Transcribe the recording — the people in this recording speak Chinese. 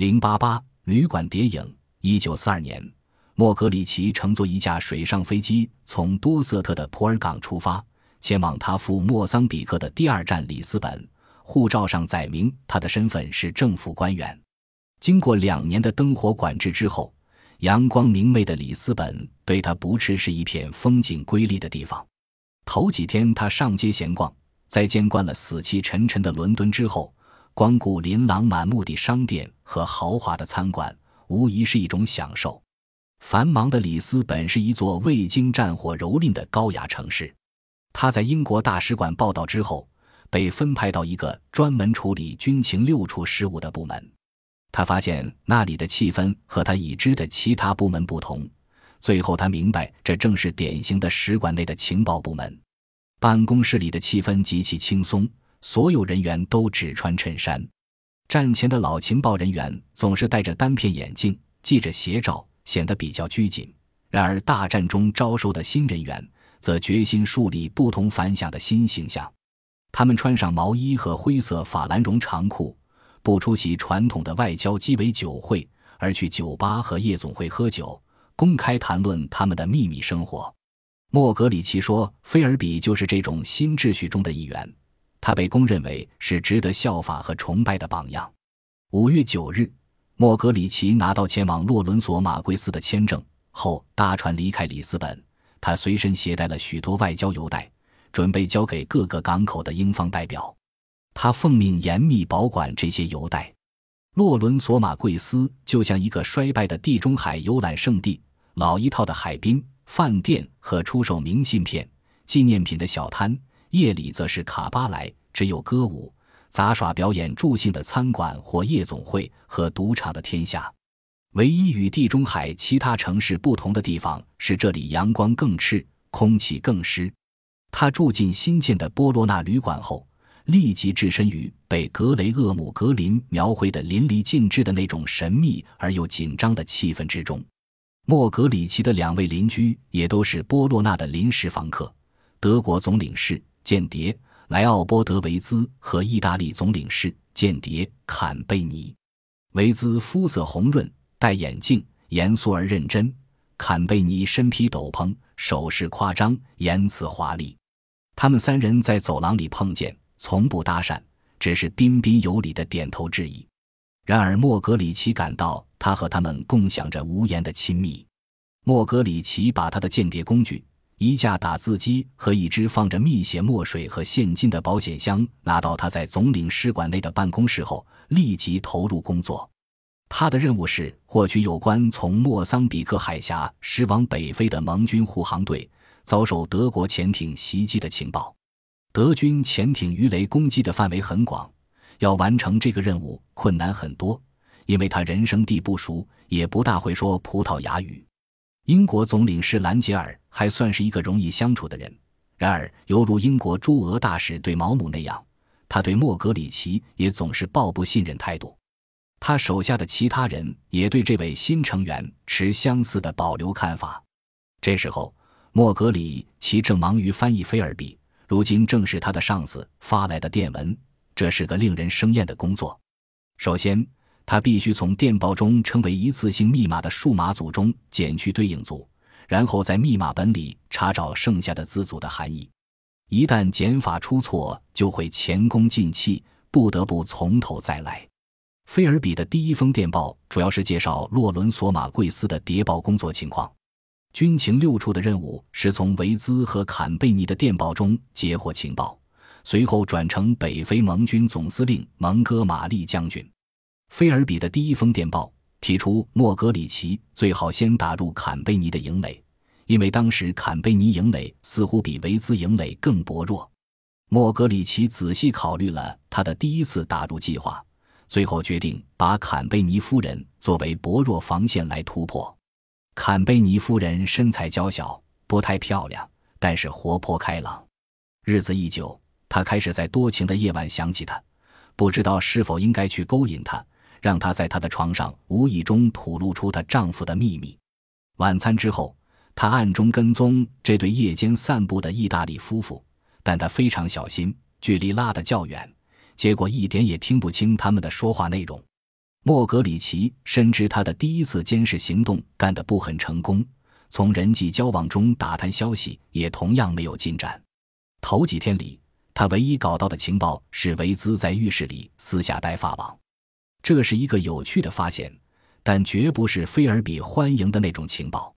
零八八旅馆谍影。一九四二年，莫格里奇乘坐一架水上飞机从多瑟特的普尔港出发，前往他赴莫桑比克的第二站里斯本。护照上载明他的身份是政府官员。经过两年的灯火管制之后，阳光明媚的里斯本对他不啻是一片风景瑰丽的地方。头几天他上街闲逛，在见惯了死气沉沉的伦敦之后，光顾琳琅满目的商店和豪华的餐馆。无疑是一种享受。繁忙的里斯本是一座未经战火蹂躏的高雅城市。他在英国大使馆报道之后，被分派到一个专门处理军情六处事务的部门。他发现那里的气氛和他已知的其他部门不同。最后，他明白这正是典型的使馆内的情报部门。办公室里的气氛极其轻松，所有人员都只穿衬衫。战前的老情报人员总是戴着单片眼镜，系着斜罩，显得比较拘谨。然而，大战中招收的新人员则决心树立不同凡响的新形象。他们穿上毛衣和灰色法兰绒长裤，不出席传统的外交鸡尾酒会，而去酒吧和夜总会喝酒，公开谈论他们的秘密生活。莫格里奇说：“菲尔比就是这种新秩序中的一员。”他被公认为是值得效法和崇拜的榜样。五月九日，莫格里奇拿到前往洛伦索马贵斯的签证后，搭船离开里斯本。他随身携带了许多外交邮袋，准备交给各个港口的英方代表。他奉命严密保管这些邮袋。洛伦索马贵斯就像一个衰败的地中海游览胜地，老一套的海滨饭店和出售明信片、纪念品的小摊。夜里则是卡巴莱，只有歌舞、杂耍表演助兴的餐馆或夜总会和赌场的天下。唯一与地中海其他城市不同的地方是，这里阳光更炽，空气更湿。他住进新建的波洛纳旅馆后，立即置身于被格雷厄姆·格林描绘的淋漓尽致的那种神秘而又紧张的气氛之中。莫格里奇的两位邻居也都是波洛纳的临时房客，德国总领事。间谍莱奥波德维兹和意大利总领事间谍坎贝尼，维兹肤色红润，戴眼镜，严肃而认真；坎贝尼身披斗篷，手势夸张，言辞华丽。他们三人在走廊里碰见，从不搭讪，只是彬彬有礼的点头致意。然而莫格里奇感到他和他们共享着无言的亲密。莫格里奇把他的间谍工具。一架打字机和一只放着密写墨水和现金的保险箱拿到他在总领事馆内的办公室后，立即投入工作。他的任务是获取有关从莫桑比克海峡驶往北非的盟军护航队遭受德国潜艇袭击的情报。德军潜艇鱼雷攻击的范围很广，要完成这个任务困难很多，因为他人生地不熟，也不大会说葡萄牙语。英国总领事兰杰尔还算是一个容易相处的人，然而，犹如英国驻俄大使对毛姆那样，他对莫格里奇也总是抱不信任态度。他手下的其他人也对这位新成员持相似的保留看法。这时候，莫格里奇正忙于翻译菲尔比，如今正是他的上司发来的电文，这是个令人生厌的工作。首先，他必须从电报中称为一次性密码的数码组中减去对应组，然后在密码本里查找剩下的字组的含义。一旦减法出错，就会前功尽弃，不得不从头再来。菲尔比的第一封电报主要是介绍洛伦索马贵斯的谍报工作情况。军情六处的任务是从维兹和坎贝尼的电报中截获情报，随后转呈北非盟军总司令蒙哥马利将军。菲尔比的第一封电报提出，莫格里奇最好先打入坎贝尼的营垒，因为当时坎贝尼营垒似乎比维兹营垒更薄弱。莫格里奇仔细考虑了他的第一次打入计划，最后决定把坎贝尼夫人作为薄弱防线来突破。坎贝尼夫人身材娇小，不太漂亮，但是活泼开朗。日子一久，他开始在多情的夜晚想起她，不知道是否应该去勾引她。让她在她的床上无意中吐露出她丈夫的秘密。晚餐之后她暗中跟踪这对夜间散步的意大利夫妇但她非常小心距离拉得较远结果一点也听不清他们的说话内容。莫格里奇深知他的第一次监视行动干得不很成功从人际交往中打探消息也同样没有进展。头几天里他唯一搞到的情报是维兹在浴室里私下戴发网这是一个有趣的发现但绝不是菲尔比欢迎的那种情报。